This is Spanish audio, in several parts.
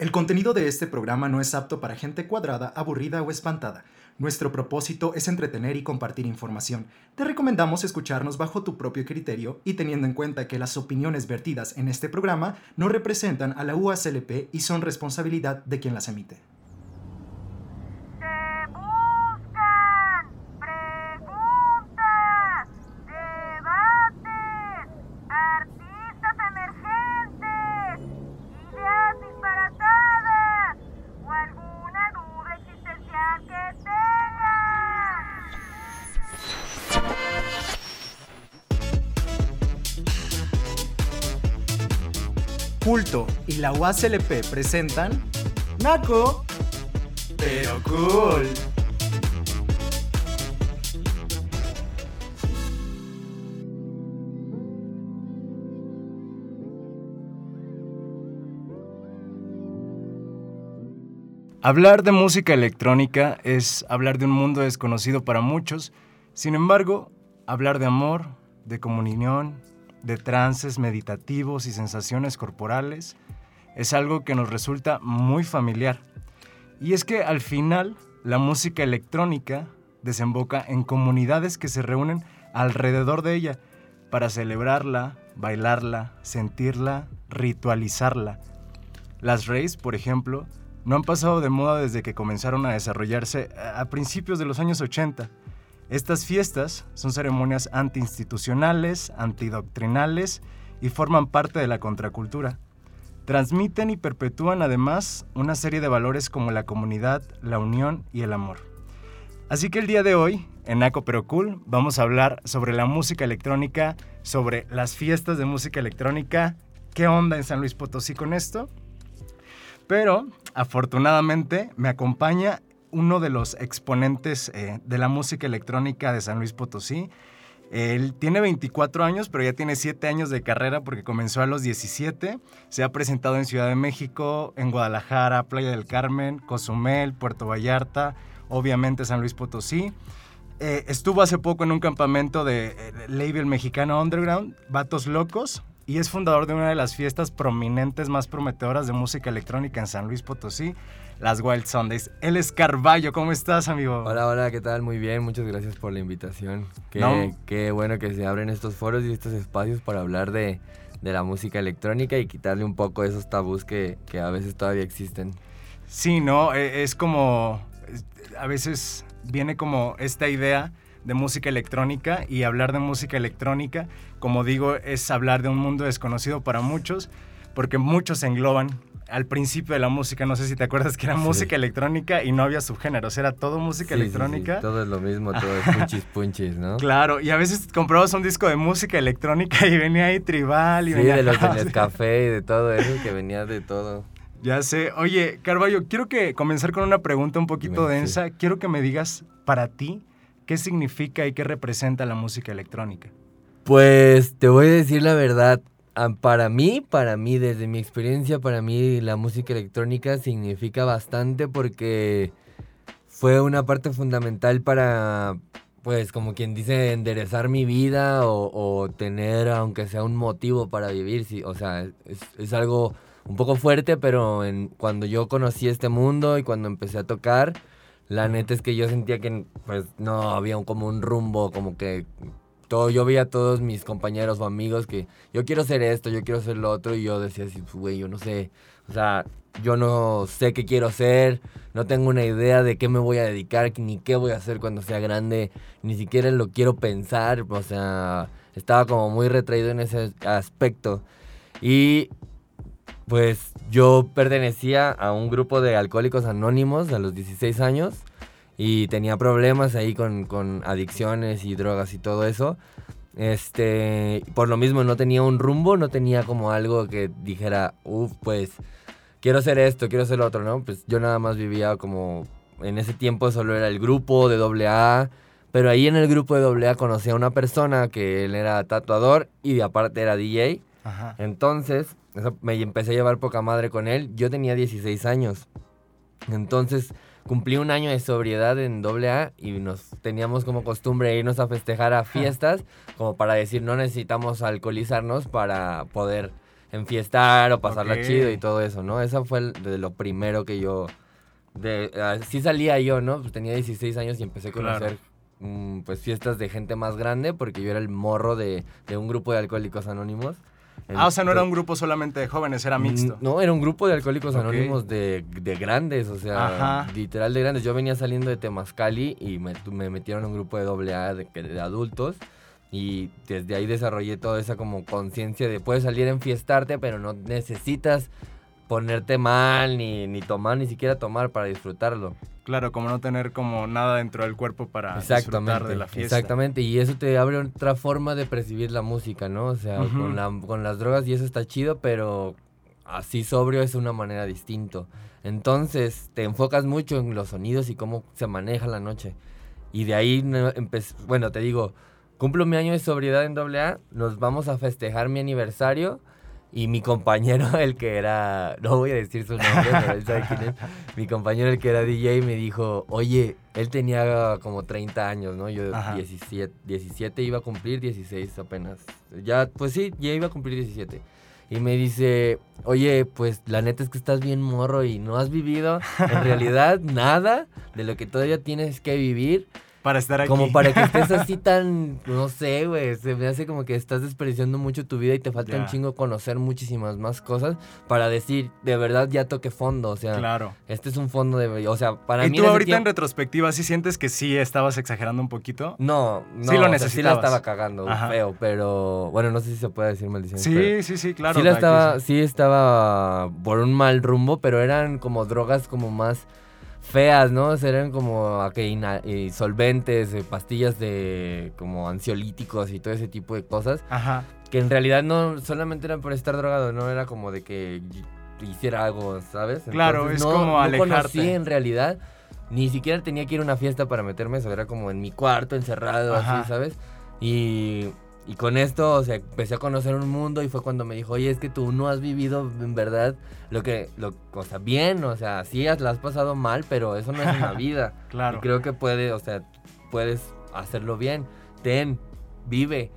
El contenido de este programa no es apto para gente cuadrada, aburrida o espantada. Nuestro propósito es entretener y compartir información. Te recomendamos escucharnos bajo tu propio criterio y teniendo en cuenta que las opiniones vertidas en este programa no representan a la UASLP y son responsabilidad de quien las emite. La UASLP presentan Naco, pero cool. Hablar de música electrónica es hablar de un mundo desconocido para muchos, sin embargo, hablar de amor, de comunión, de trances meditativos y sensaciones corporales es algo que nos resulta muy familiar. Y es que al final la música electrónica desemboca en comunidades que se reúnen alrededor de ella para celebrarla, bailarla, sentirla, ritualizarla. Las raves, por ejemplo, no han pasado de moda desde que comenzaron a desarrollarse a principios de los años 80 estas fiestas son ceremonias antiinstitucionales, antidoctrinales y forman parte de la contracultura. Transmiten y perpetúan además una serie de valores como la comunidad, la unión y el amor. Así que el día de hoy, en Naco Pero Cool, vamos a hablar sobre la música electrónica, sobre las fiestas de música electrónica, qué onda en San Luis Potosí con esto. Pero afortunadamente me acompaña uno de los exponentes eh, de la música electrónica de San Luis Potosí. Él tiene 24 años, pero ya tiene 7 años de carrera porque comenzó a los 17. Se ha presentado en Ciudad de México, en Guadalajara, Playa del Carmen, Cozumel, Puerto Vallarta, obviamente San Luis Potosí. Eh, estuvo hace poco en un campamento de eh, label mexicano underground, Vatos Locos, y es fundador de una de las fiestas prominentes más prometedoras de música electrónica en San Luis Potosí, las Wild Sundays. Él es Carballo, ¿cómo estás, amigo? Hola, hola, ¿qué tal? Muy bien, muchas gracias por la invitación. Qué, qué bueno que se abren estos foros y estos espacios para hablar de, de la música electrónica y quitarle un poco esos tabús que, que a veces todavía existen. Sí, ¿no? E, es como, a veces viene como esta idea de música electrónica y hablar de música electrónica, como digo, es hablar de un mundo desconocido para muchos, porque muchos engloban al principio de la música, no sé si te acuerdas que era música electrónica y no había subgéneros, era todo música electrónica. todo es lo mismo, todo es punchis punchis, ¿no? Claro, y a veces comprabas un disco de música electrónica y venía ahí tribal y venía de los del café y de todo eso, que venía de todo. Ya sé. Oye, Carballo, quiero que comenzar con una pregunta un poquito densa. Quiero que me digas para ti qué significa y qué representa la música electrónica. Pues te voy a decir la verdad, para mí, para mí, desde mi experiencia, para mí la música electrónica significa bastante porque fue una parte fundamental para, pues, como quien dice, enderezar mi vida o, tener, aunque sea un motivo para vivir. Sí, o sea, es, algo un poco fuerte, pero cuando yo conocí este mundo y cuando empecé a tocar, la neta es que yo sentía que pues no había como un rumbo, como que yo veía a todos mis compañeros o amigos que yo quiero hacer esto, yo quiero hacer lo otro y yo decía así, pues, güey, yo no sé, o sea, yo no sé qué quiero hacer, no tengo una idea de qué me voy a dedicar, ni qué voy a hacer cuando sea grande, ni siquiera lo quiero pensar, o sea, estaba como muy retraído en ese aspecto. Y pues yo pertenecía a un grupo de alcohólicos anónimos a los 16 años y tenía problemas ahí con, con adicciones y drogas y todo eso. Este, por lo mismo no tenía un rumbo, no tenía como algo que dijera, uff, pues quiero hacer esto, quiero hacer lo otro, ¿no? Pues yo nada más vivía como, en ese tiempo solo era el grupo de AA, pero ahí en el grupo de AA conocí a una persona que él era tatuador y aparte era DJ. Entonces, me empecé a llevar poca madre con él. Yo tenía 16 años. Entonces, cumplí un año de sobriedad en AA y nos teníamos como costumbre irnos a festejar a fiestas, como para decir no necesitamos alcoholizarnos para poder enfiestar o pasarla chido y todo eso, ¿no? Esa fue el- de lo primero que yo... De, ah, sí salía yo, ¿no? Pues tenía 16 años y empecé a conocer mm, pues fiestas de gente más grande porque yo era el morro de, de un grupo de alcohólicos anónimos. Ah, o sea, no era un grupo solamente de jóvenes, era mixto. Mm, No, era un grupo de alcohólicos anónimos de, de grandes, o sea, Ajá. literal de grandes. Yo venía saliendo de Temazcali y me, me metieron en un grupo de doble A de, de adultos y desde ahí desarrollé toda esa como conciencia de puedes salir a enfiestarte, pero no necesitas ponerte mal ni, ni tomar, ni siquiera tomar para disfrutarlo. Claro, como no tener como nada dentro del cuerpo para disfrutar de la fiesta. exactamente, y eso te abre otra forma de percibir la música, ¿no? O sea, Ujú. con, la- con las drogas y eso está chido, pero así sobrio es una manera distinto. Entonces, te enfocas mucho en los sonidos y cómo se maneja la noche. Y de ahí, bueno, te digo, cumplo mi año de sobriedad en AA, nos vamos a festejar mi aniversario y mi compañero, el que era, no voy a decir su nombre, pero él sabe quién es, mi compañero, el que era DJ, me dijo, oye, él tenía como 30 años, ¿no? Yo Ajá. 17, 17 iba a cumplir 16 apenas. Ya, pues sí, ya iba a cumplir 17. Y me dice, oye, pues la neta es que estás bien morro y no has vivido en realidad nada de lo que todavía tienes que vivir. Para estar aquí. Como para que estés así tan, no sé, güey, se me hace como que estás desperdiciando mucho tu vida y te falta un chingo conocer muchísimas más cosas para decir, de verdad ya toqué fondo, o sea, Claro. este es un fondo de, o sea, para ¿Y mí tú en ese ahorita en retrospectiva sí sientes que sí estabas exagerando un poquito? no, no, Sí lo o sea, sí la estaba cagando, Ajá. feo, pero bueno, no sé si se puede decir maldición. Sí, sí, sí, claro. sí la estaba, sí estaba por un mal rumbo, pero eran como drogas como más feas, ¿no? Eran como ok, ina- eh, solventes, eh, pastillas de como ansiolíticos y todo ese tipo de cosas, Ajá. que en realidad no solamente eran por estar drogado, no era como de que hiciera algo, ¿sabes? Claro, es no, como no alejarte. conocí en realidad, ni siquiera tenía que ir a una fiesta para meterme eso, era como en mi cuarto encerrado, Ajá. así, ¿sabes? Y, y con esto, o sea, empecé a conocer un mundo y fue cuando me dijo, oye, es que tú no has vivido en verdad lo que, lo, o sea, bien, o sea, sí has- la has pasado mal, pero eso no es una vida. Claro. Y creo que puede, o sea, puedes hacerlo bien. Ten, vive,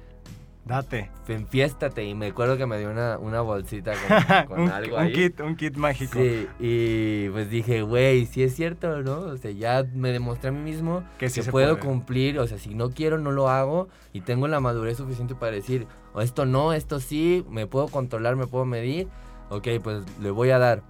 Date. enfiéstate. Y me acuerdo que me dio una, una bolsita con, con un, algo un ahí. kit, un kit mágico. Sí, y pues dije, güey, sí es cierto, ¿no? O sea, ya me demostré a mí mismo Que sí se puedo puede. cumplir, o sea, si no quiero, no lo hago, y tengo la madurez suficiente para decir, o esto no, esto sí, me puedo controlar, me puedo medir, ok, pues le voy a dar.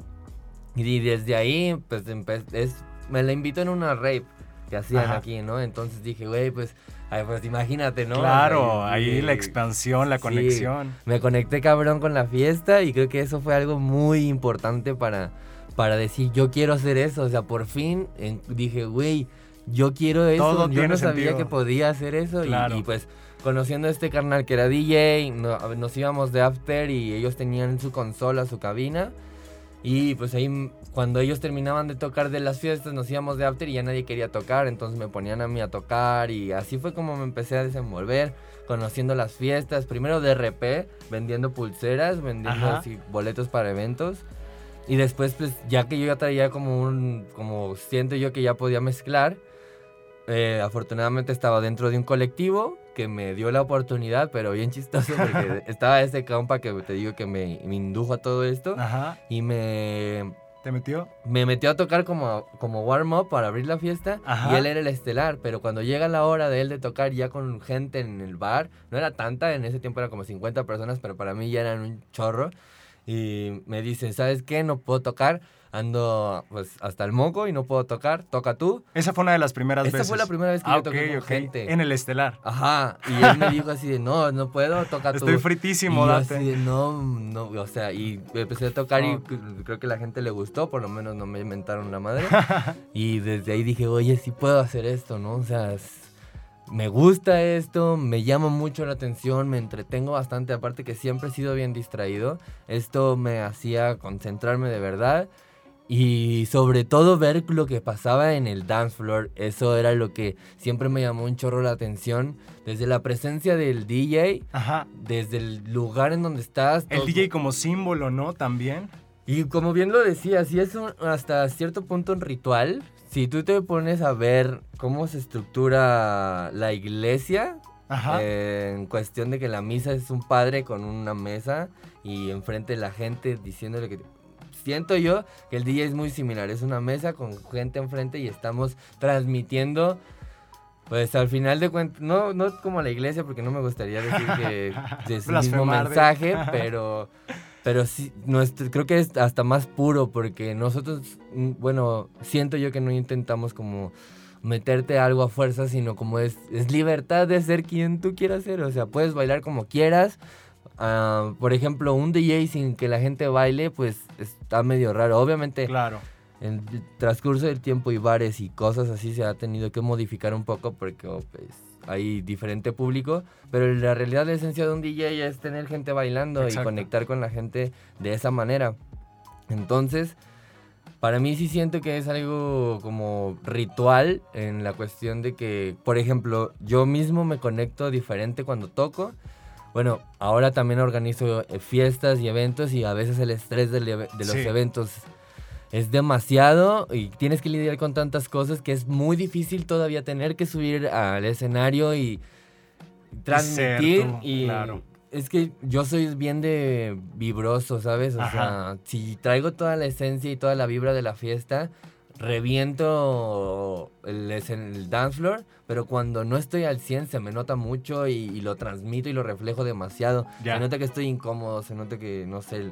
Y desde ahí, pues es, me la invitó en una rape que hacían Ajá. aquí, ¿no? Entonces dije, güey, pues, ay, pues imagínate, ¿no? Claro, Ay, ahí y- la expansión, la sí. conexión. Me conecté cabrón con la fiesta y creo que eso fue algo muy importante para, para decir, yo quiero hacer eso. O sea, por fin en- dije, güey, yo quiero eso. Todo yo no sabía sentido. que podía hacer eso. y- Claro. Y, pues conociendo a este carnal que era DJ, no- nos íbamos de after y ellos tenían su consola, su cabina. Y pues ahí m- cuando ellos terminaban de tocar de las fiestas nos íbamos de after y ya nadie quería tocar, entonces me ponían a mí a tocar y así fue como me empecé a desenvolver, conociendo las fiestas, primero de RP, vendiendo pulseras, vendiendo así boletos para eventos. Y después, pues, ya que yo ya traía como un, como siento yo que ya podía mezclar, eh, afortunadamente estaba dentro de un colectivo que me dio la oportunidad, pero bien chistoso porque estaba ese compa que te digo que me, me indujo a todo esto Ajá. y me, ¿Te metió? me metió a tocar como, como warm-up para abrir la fiesta Ajá. y él era el estelar, pero cuando llega la hora de él de tocar ya con gente en el bar, no era tanta, en ese tiempo eran como 50 personas, pero para mí ya eran un chorro y me dicen, ¿sabes qué? No puedo tocar, ando pues hasta el moco y no puedo tocar, toca tú. Esa fue una de las primeras Esta veces. fue la primera vez que Ah, yo toqué ok, con ok. gente. En el estelar. Ajá, y él me dijo así de, no, no puedo, toca tú. Estoy fritísimo, y yo date. así de, no, no, o sea, y empecé a tocar y Oh. c- creo que la gente le gustó, por lo menos no me inventaron la madre. y desde ahí dije, oye, sí puedo hacer esto, ¿no? O sea, me gusta esto, me llama mucho la atención, me entretengo bastante, aparte que siempre he sido bien distraído. Esto me hacía concentrarme de verdad. Y sobre todo ver lo que pasaba en el dance floor, eso era lo que siempre me llamó un chorro la atención. Desde la presencia del DJ, Ajá. desde el lugar en donde estás. El todo- DJ como símbolo, ¿no? También. Y como bien lo decía, sí es un- hasta cierto punto un ritual. Si tú te pones a ver cómo se estructura la iglesia, Eh, en cuestión de que la misa es un padre con una mesa y enfrente la gente diciéndole que siento yo que el DJ es muy similar. Es una mesa con gente enfrente y estamos transmitiendo. Pues al final de cuentas, no, no como la iglesia, porque no me gustaría decir que es el mismo mensaje, pero, pero sí, creo que es hasta más puro, porque nosotros, mm, bueno, siento yo que no intentamos como meterte algo a fuerza, sino como es, es libertad de ser quien tú quieras ser. O sea, puedes bailar como quieras, Ah, por ejemplo, un DJ sin que la gente baile, pues está medio raro. Obviamente, claro. en el transcurso del tiempo y bares y cosas así se ha tenido que modificar un poco porque oh, pues, hay diferente público, pero la realidad, la esencia de un DJ es tener gente bailando y conectar con la gente de esa manera. Entonces, para mí sí siento que es algo como ritual en la cuestión de que, por ejemplo, yo mismo me conecto diferente cuando toco bueno, ahora también organizo eh, fiestas y eventos y a veces el estrés de, los eventos es demasiado y tienes que lidiar con tantas cosas que es muy difícil todavía tener que subir al escenario y transmitir y es que yo soy bien de vibroso, ¿sabes? O sea, si traigo toda la esencia y toda la vibra de la fiesta, reviento el, el dance floor, pero cuando no estoy al 100 se me nota mucho y, lo transmito y lo reflejo demasiado. Se nota que estoy incómodo, se nota que, no sé,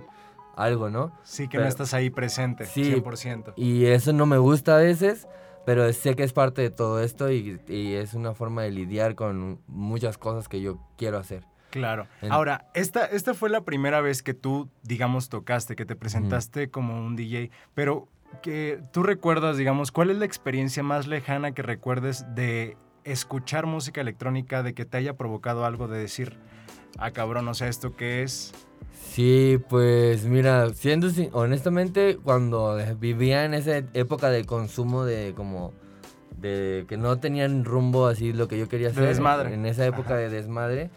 algo, ¿no? Sí, que no estás ahí presente, sí, 100%. Y eso no me gusta a veces, pero sé que es parte de todo esto y, es una forma de lidiar con muchas cosas que yo quiero hacer. Claro. Ahora, esta, esta fue la primera vez que tú, digamos, tocaste, que te presentaste como un DJ, pero que tú recuerdas, digamos, ¿cuál es la experiencia más lejana que recuerdes de escuchar música electrónica, de que te haya provocado algo de decir, ah, cabrón, o sea, ¿esto qué es? Sí, pues mira, siendo honestamente, cuando vivía en esa época de consumo de como de que no tenían rumbo así lo que yo quería hacer. desmadre. En esa época de desmadre.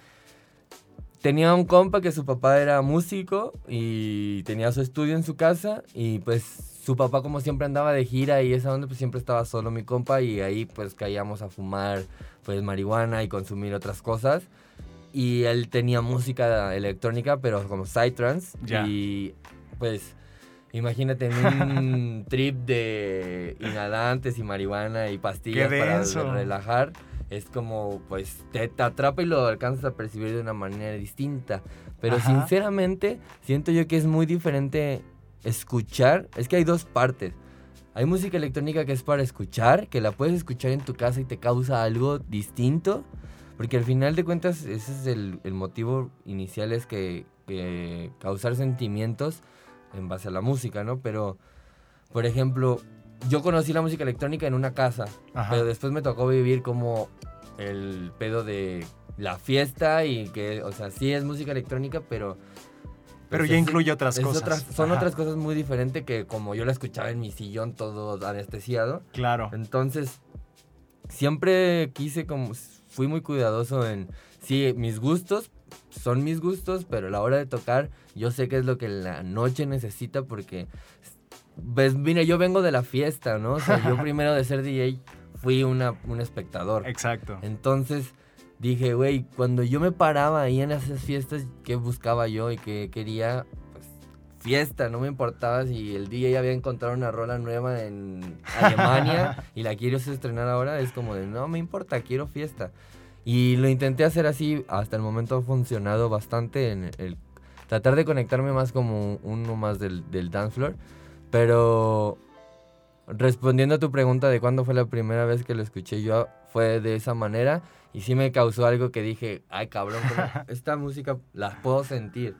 Tenía un compa que su papá era músico y tenía su estudio en su casa y pues su papá como siempre andaba de gira y esa donde pues siempre estaba solo mi compa y ahí pues caíamos a fumar pues marihuana y consumir otras cosas. Y él tenía música electrónica pero como psytrance y pues imagínate un trip de inhalantes y marihuana y pastillas para relajar es como, pues, te, atrapa y lo alcanzas a percibir de una manera distinta. Pero sinceramente, siento yo que es muy diferente escuchar, es que hay dos partes. Hay música electrónica que es para escuchar, que la puedes escuchar en tu casa y te causa algo distinto. Porque al final de cuentas ese es el, motivo inicial, es que, causar sentimientos en base a la música, ¿no? Pero, por ejemplo, yo conocí la música electrónica en una casa, pero después me tocó vivir como el pedo de la fiesta y que, o sea, sí es música electrónica, pero pero ya incluye otras cosas. son otras cosas muy diferentes que como yo la escuchaba en mi sillón todo anestesiado. Claro. Entonces, siempre quise como, fui muy cuidadoso en, sí, mis gustos son mis gustos, pero a la hora de tocar yo sé qué es lo que la noche necesita porque, pues, mire, yo vengo de la fiesta, ¿no? O sea, yo primero de ser DJ fui una, un espectador. Exacto. Entonces dije, güey, cuando yo me paraba ahí en esas fiestas, ¿qué buscaba yo y qué quería? Pues fiesta, no me importaba si el DJ había encontrado una rola nueva en Alemania y la quiero estrenar ahora, es como de, no me importa, quiero fiesta. Y lo intenté hacer así, hasta el momento ha funcionado bastante en el tratar de conectarme más como uno más del, del dance floor, pero respondiendo a tu pregunta de cuándo fue la primera vez que lo escuché yo, fue de esa manera y sí me causó algo que dije, ay cabrón, esta música la puedo sentir.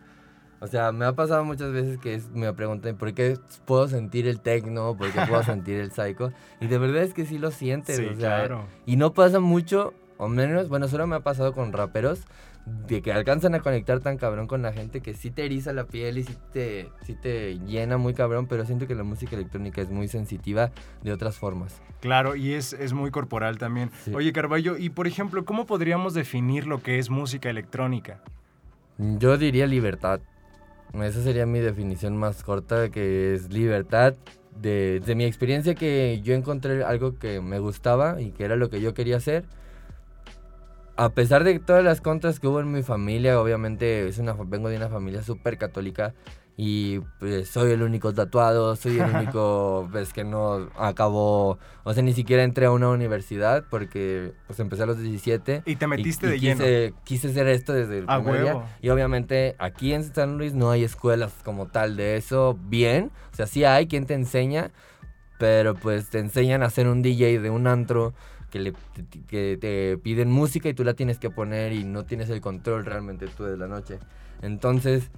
O sea, me ha pasado muchas veces que me preguntan por qué puedo sentir el techno, por qué puedo sentir el psycho. Y de verdad es que sí lo sientes. o sea, Y no pasa mucho, o menos, bueno, solo me ha pasado con raperos, de que alcanzan a conectar tan cabrón con la gente que sí te eriza la piel y sí te, sí te llena muy cabrón, pero siento que la música electrónica es muy sensitiva de otras formas. Claro, y es, es muy corporal también. Oye, Carballo, y por ejemplo, ¿cómo podríamos definir lo que es música electrónica? Yo diría libertad. Esa sería mi definición más corta, que es libertad. De, de mi experiencia que yo encontré algo que me gustaba y que era lo que yo quería hacer a pesar de todas las contras que hubo en mi familia, obviamente es una, vengo de una familia súper católica y pues soy el único tatuado, soy el único pues, que no acabó, o sea, ni siquiera entré a una universidad porque pues empecé a los 17. Y te metiste de quise, lleno. Quise hacer esto desde el A primer día. Y obviamente aquí en San Luis no hay escuelas como tal de eso bien, o sea, sí hay quien te enseña, pero pues te enseñan a ser un DJ de un antro que, le, que te piden música y tú la tienes que poner y no tienes el control realmente tú de la noche. Entonces,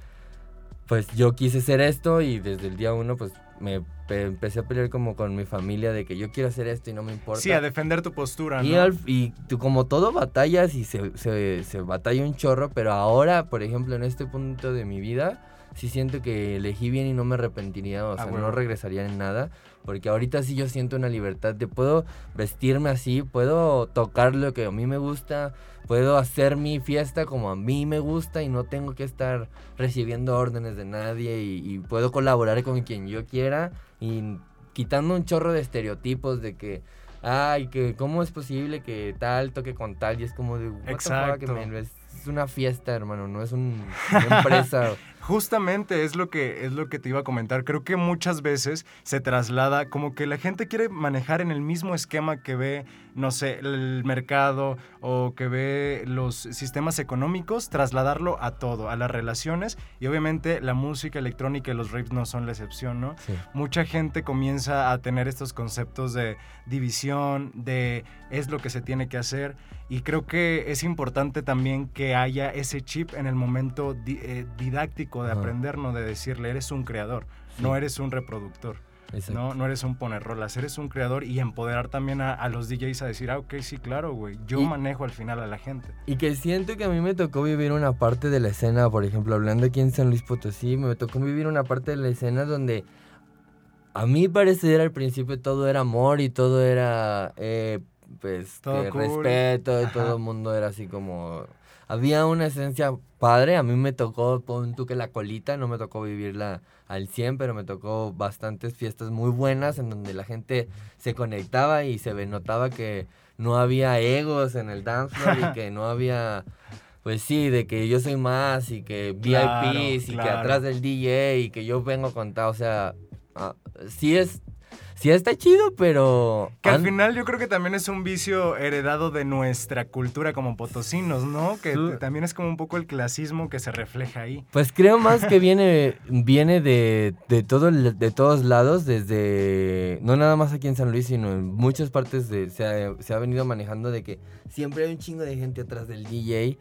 pues yo quise hacer esto y desde el día uno pues me pe- empecé a pelear como con mi familia de que yo quiero hacer esto y no me importa. Sí, a defender tu postura, Y, ¿no? al- y tú como todo batallas y se, se, se batalla un chorro, pero ahora, por ejemplo, en este punto de mi vida, sí siento que elegí bien y no me arrepentiría, o Ah, sea, no regresaría en nada, porque ahorita sí yo siento una libertad de puedo vestirme así, puedo tocar lo que a mí me gusta, puedo hacer mi fiesta como a mí me gusta y no tengo que estar recibiendo órdenes de nadie y, y puedo colaborar con quien yo quiera y quitando un chorro de estereotipos de que ay que cómo es posible que tal toque con tal y es como de fuck, Exacto. es es una fiesta hermano no es un- una empresa Justamente es lo que es lo que te iba a comentar. Creo que muchas veces se traslada como que la gente quiere manejar en el mismo esquema que ve, no sé, el mercado o que ve los sistemas económicos, trasladarlo a todo, a las relaciones y obviamente la música electrónica y los raves no son la excepción, ¿no? Sí. mucha gente comienza a tener estos conceptos de división, de es lo que se tiene que hacer. Y creo que es importante también que haya ese chip en el momento di- eh, didáctico de Ajá. aprender, ¿no? De decirle, eres un creador, no eres un reproductor, Exacto. ¿no? No eres un ponerrolas, eres un creador y empoderar también a, a los DJs a decir, ah, ok, sí, claro, güey, yo Y- manejo al final a la gente. Y que siento que a mí me tocó vivir una parte de la escena, por ejemplo, hablando aquí en San Luis Potosí, me tocó vivir una parte de la escena donde a mí parecer al principio todo era amor y todo era, eh, pues, Todo que cool. respeto y todo el mundo era así como... Había una esencia padre, a mí me tocó, pon tú que la colita, no me tocó vivirla al 100, pero me tocó bastantes fiestas muy buenas en donde la gente se conectaba y se notaba que no había egos en el dance floor y que no había, pues sí, de que yo soy más y que Claro, VIPs y que claro. atrás del DJ y que yo vengo con tal, o sea, ah, sí es, sí está chido, pero... Que al final yo creo que también es un vicio heredado de nuestra cultura como potosinos, ¿no? Que también es como un poco el clasismo que se refleja ahí. Pues creo más que viene, viene de, de, todo, de todos lados, desde, no nada más aquí en San Luis, sino en muchas partes de, se, ha, se ha venido manejando de que siempre hay un chingo de gente atrás del DJ.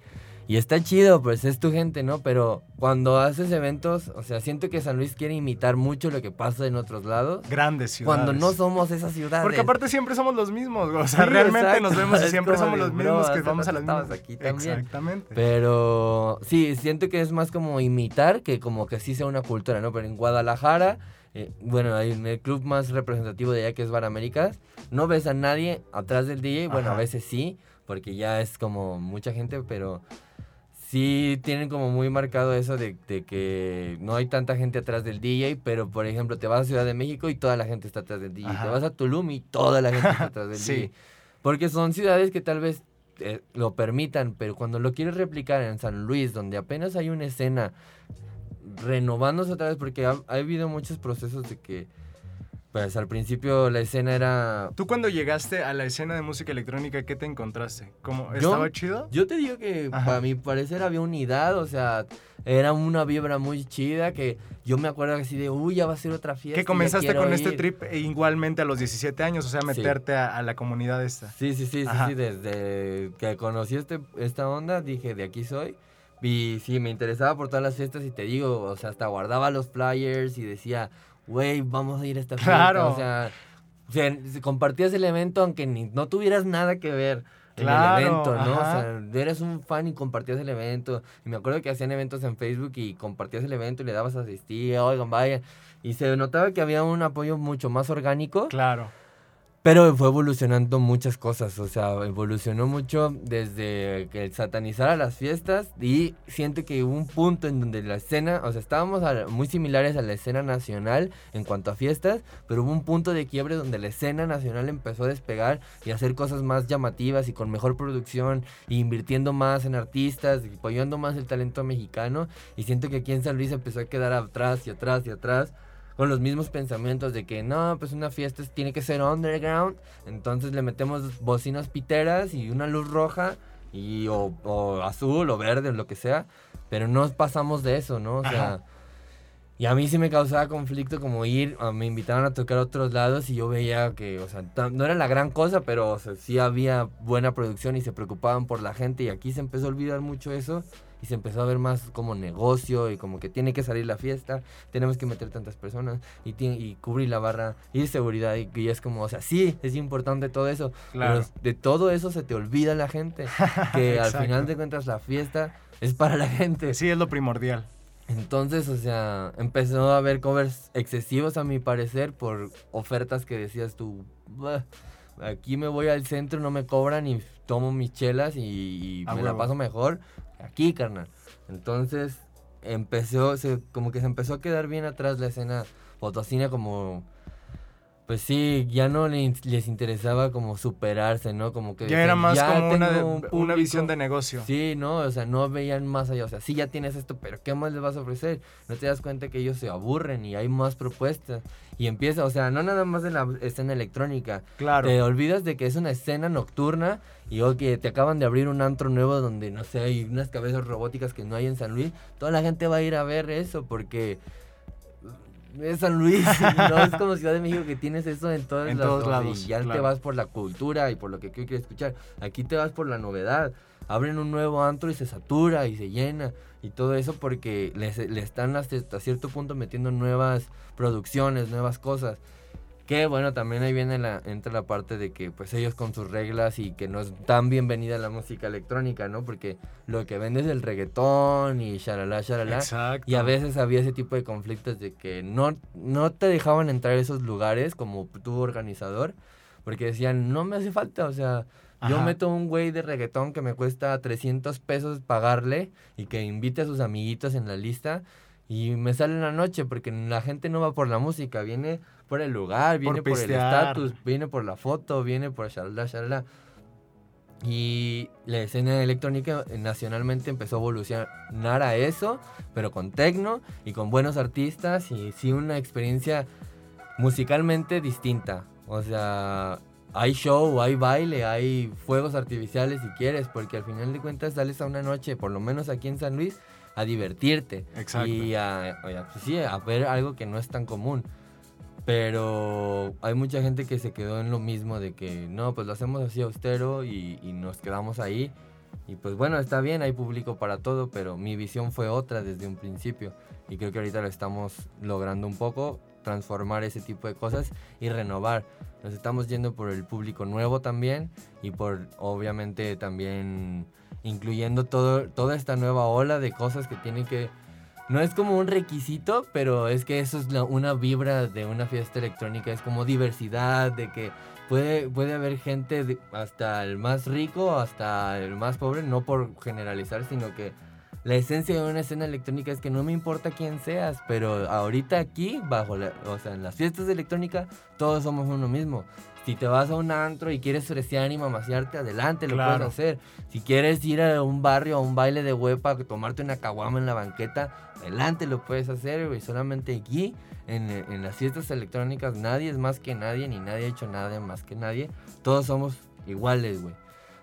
Y está chido, pues es tu gente, ¿no? Pero cuando haces eventos, o sea, siento que San Luis quiere imitar mucho lo que pasa en otros lados. Grandes ciudades. Cuando no somos esas ciudades. Porque aparte siempre somos los mismos, o sea, Sí, realmente exacto. nos vemos y siempre somos los mismos que vamos a las mismas. aquí también. Exactamente. Pero sí, siento que es más como imitar que como que sí sea una cultura, ¿no? Pero en Guadalajara, eh, bueno, en el club más representativo de allá que es Bar Américas, no ves a nadie atrás del DJ, bueno, a veces sí, porque ya es como mucha gente, pero sí tienen como muy marcado eso de, de que no hay tanta gente atrás del DJ, pero por ejemplo te vas a Ciudad de México y toda la gente está atrás del DJ, Ajá. te vas a Tulum y toda la gente está atrás del Sí. DJ. Porque son ciudades que tal vez eh, lo permitan, pero cuando lo quieres replicar en San Luis, donde apenas hay una escena renovándose otra vez, porque ha, ha habido muchos procesos de que, pues al principio la escena era... Tú cuando llegaste a la escena de música electrónica, ¿qué te encontraste? ¿Cómo, Yo- ¿Estaba chido? Yo te digo que Ajá. para mi parecer había unidad, o sea, era una vibra muy chida que yo me acuerdo así de, uy, ya va a ser otra fiesta. Que comenzaste con este ir". trip e igualmente a los 17 años, o sea, meterte a, a la comunidad esta. Sí, sí, sí, sí, Ajá. sí, desde que conocí este, esta onda dije, de aquí soy. Y sí, me interesaba por todas las fiestas y te digo, o sea, hasta guardaba los flyers y decía, güey, vamos a ir a esta fiesta. Claro. O sea, o sea, compartías el evento aunque ni, no tuvieras nada que ver en Claro, el evento, ¿no? ajá. O sea, eres un fan y compartías el evento. Y me acuerdo que hacían eventos en Facebook y compartías el evento y le dabas a asistir, oigan, vayan. Y se notaba que había un apoyo mucho más orgánico. Claro. Pero fue evolucionando muchas cosas, o sea, evolucionó mucho desde que satanizar a las fiestas y siento que hubo un punto en donde la escena, o sea, estábamos muy similares a la escena nacional en cuanto a fiestas, pero hubo un punto de quiebre donde la escena nacional empezó a despegar y a hacer cosas más llamativas y con mejor producción, e invirtiendo más en artistas, y apoyando más el talento mexicano. Y siento que aquí en San Luis empezó a quedar atrás y atrás y atrás con los mismos pensamientos de que no, pues una fiesta tiene que ser underground, entonces le metemos bocinas piteras y una luz roja y o, azul o verde o lo que sea, pero no pasamos de eso, ¿no? O sea, y a mí sí me causaba conflicto como ir, me invitaban a tocar a otros lados y yo veía que, o sea, no era la gran cosa, pero o sea, sí había buena producción y se preocupaban por la gente y aquí se empezó a olvidar mucho eso y se empezó a ver más como negocio y como que tiene que salir la fiesta, tenemos que meter tantas personas y, tiene, y cubrir la barra y seguridad y, es como, o sea, sí, es importante todo eso, pero de todo eso se te olvida la gente, que al final de cuentas la fiesta es para la gente. Sí, es lo primordial. Entonces, o sea, empezó a haber covers excesivos a mi parecer por ofertas que decías tú, aquí me voy al centro, no me cobran y tomo mis chelas y, me la paso mejor aquí, carnal. Entonces, empezó, se, como que se empezó a quedar bien atrás la escena fotocina como pues sí, ya no les interesaba como superarse, ¿no? Como que... Ya era más como una, visión de negocio. Sí, ¿no? O sea, no veían más allá. O sea, sí, ya tienes esto, pero ¿qué más les vas a ofrecer? No te das cuenta que ellos se aburren y hay más propuestas. Y empieza, o sea, no nada más en la escena electrónica. Claro. Te olvidas de que es una escena nocturna y que te acaban de abrir un antro nuevo donde, no sé, hay unas cabezas robóticas que no hay en San Luis. Toda la gente va a ir a ver eso porque es San Luis, no es como Ciudad de México que tienes eso en, todos, lados. Y ya te vas por la cultura y por lo que quieres escuchar. Aquí te vas por la novedad. Abren un nuevo antro y se satura y se llena y todo eso porque le están hasta cierto punto metiendo nuevas producciones, nuevas cosas. Que bueno, también ahí viene la, entra la parte de que pues ellos con sus reglas y que no es tan bienvenida la música electrónica, ¿no? Porque lo que vende es el reggaetón y shalala, shalala. Exacto. Y a veces había ese tipo de conflictos de que no, no te dejaban entrar a esos lugares como tu organizador, porque decían, no me hace falta, o sea, yo meto un güey de reggaetón que me cuesta 300 pesos pagarle y que invite a sus amiguitos en la lista y me sale en la noche porque la gente no va por la música, viene por el lugar, viene por, el estatus, viene por la foto, viene por shalala, shalala. Y la escena electrónica nacionalmente empezó a evolucionar a eso, pero con tecno y con buenos artistas y sí una experiencia musicalmente distinta. O sea, hay show, hay baile, hay fuegos artificiales si quieres, porque al final de cuentas sales a una noche, por lo menos aquí en San Luis, a divertirte. Exacto. Y a, pues sí, a ver algo que no es tan común. Pero hay mucha gente que se quedó en lo mismo de que no, pues lo hacemos así austero y, y nos quedamos ahí. Y pues bueno, está bien, hay público para todo, pero mi visión fue otra desde un principio. Y creo que ahorita lo estamos logrando un poco, transformar ese tipo de cosas y renovar. Nos estamos yendo por el público nuevo también y por obviamente también incluyendo todo, toda esta nueva ola de cosas que tienen que no es como un requisito, pero es que eso es una vibra de una fiesta electrónica, es como diversidad, de que puede, puede haber gente hasta el más rico, hasta el más pobre, no por generalizar, sino que la esencia de una escena electrónica es que no me importa quién seas, pero ahorita aquí, bajo o sea, en las fiestas electrónicas, todos somos uno mismo. Si te vas a un antro y quieres fresear y mamasearte, adelante, lo puedes hacer. Si quieres ir a un barrio, a un baile de huepa, tomarte una caguama en la banqueta, adelante, lo puedes hacer, güey. Solamente aquí, en, en, las fiestas electrónicas, nadie es más que nadie, ni nadie ha hecho nada más que nadie. Todos somos iguales, güey.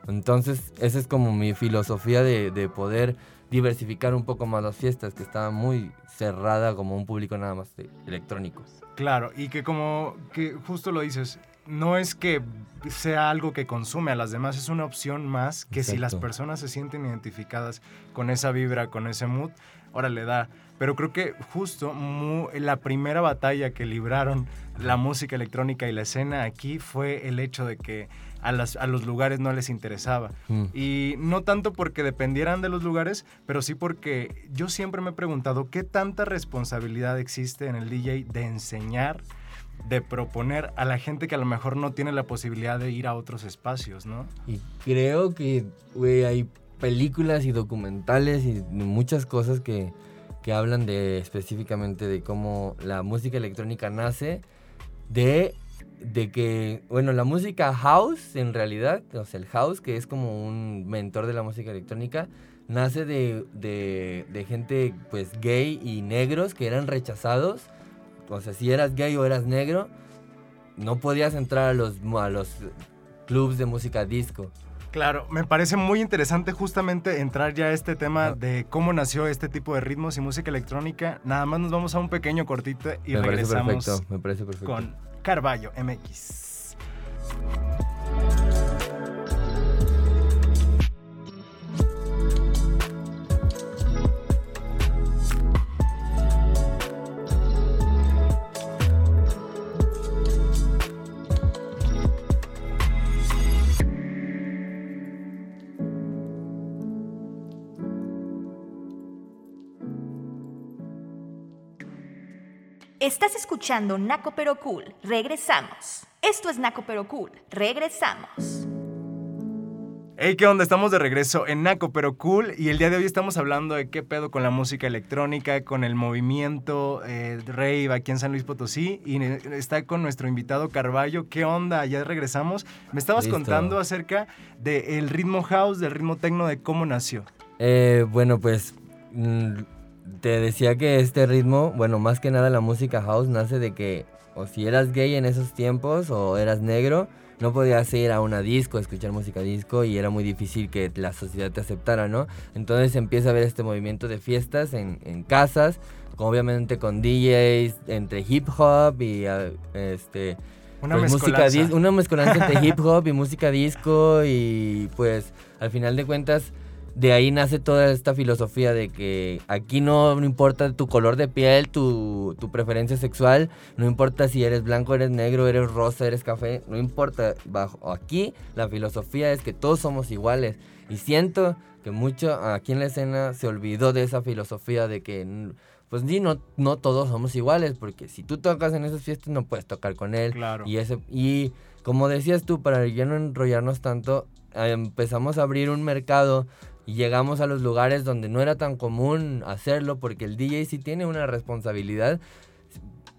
Entonces, esa es como mi filosofía de, de poder diversificar un poco más las fiestas, que estaba muy cerrada como un público nada más de electrónicos. Claro, y que como que justo lo dices, no es que sea algo que consume a las demás, es una opción más que si las personas se sienten identificadas con esa vibra, con ese mood, ahora le da. Pero creo que justo la primera batalla que libraron la música electrónica y la escena aquí fue el hecho de que a, a los lugares no les interesaba. Mm. Y no tanto porque dependieran de los lugares, pero sí porque yo siempre me he preguntado qué tanta responsabilidad existe en el DJ de enseñar de proponer a la gente que a lo mejor no tiene la posibilidad de ir a otros espacios, ¿no? Y creo que, güey, hay películas y documentales y muchas cosas que, que hablan de específicamente de cómo la música electrónica nace de de que, bueno, la música house en realidad, o sea, el house, que es como un mentor de la música electrónica, nace de, de, de, gente pues gay y negros que eran rechazados. O sea, si eras gay o eras negro, no podías entrar a los, a los clubs de música disco. Claro, me parece muy interesante justamente entrar ya a este tema de cómo nació este tipo de ritmos y música electrónica. Nada más nos vamos a un pequeño cortito y me regresamos parece perfecto, me parece perfecto. con Carballo MX. Estás escuchando Naco Pero Cool. Regresamos. Esto es Naco Pero Cool. Regresamos. Hey, ¿qué onda? Estamos de regreso en Naco Pero Cool y el día de hoy estamos hablando de qué pedo con la música electrónica, con el movimiento eh, rave aquí en San Luis Potosí y está con nuestro invitado Carballo. ¿Qué onda? Ya regresamos. Me estabas Listo. contando acerca del ritmo house, del ritmo techno, de cómo nació. Eh, bueno, pues mm, te decía que este ritmo, bueno, más que nada la música house nace de que o si eras gay en esos tiempos o eras negro, no podías ir a una disco, escuchar música disco y era muy difícil que la sociedad te aceptara, ¿no? Entonces empieza a haber este movimiento de fiestas en, en casas, obviamente con DJs, entre hip hop y ah, este... Una pues, música mezcolanza. una mezcolanza entre hip hop y música disco y pues al final de cuentas de ahí nace toda esta filosofía de que aquí no, no importa tu color de piel, tu, tu preferencia sexual, no importa si eres blanco, eres negro, eres rosa, eres café, no importa. Bajo aquí la filosofía es que todos somos iguales. Y siento que mucho aquí en la escena se olvidó de esa filosofía de que, pues sí, no, no todos somos iguales, porque si tú tocas en esas fiestas no puedes tocar con él. Claro. Y, ese, y como decías tú, para ya no enrollarnos tanto, empezamos a abrir un mercado y llegamos a los lugares donde no era tan común hacerlo porque el DJ sí tiene una responsabilidad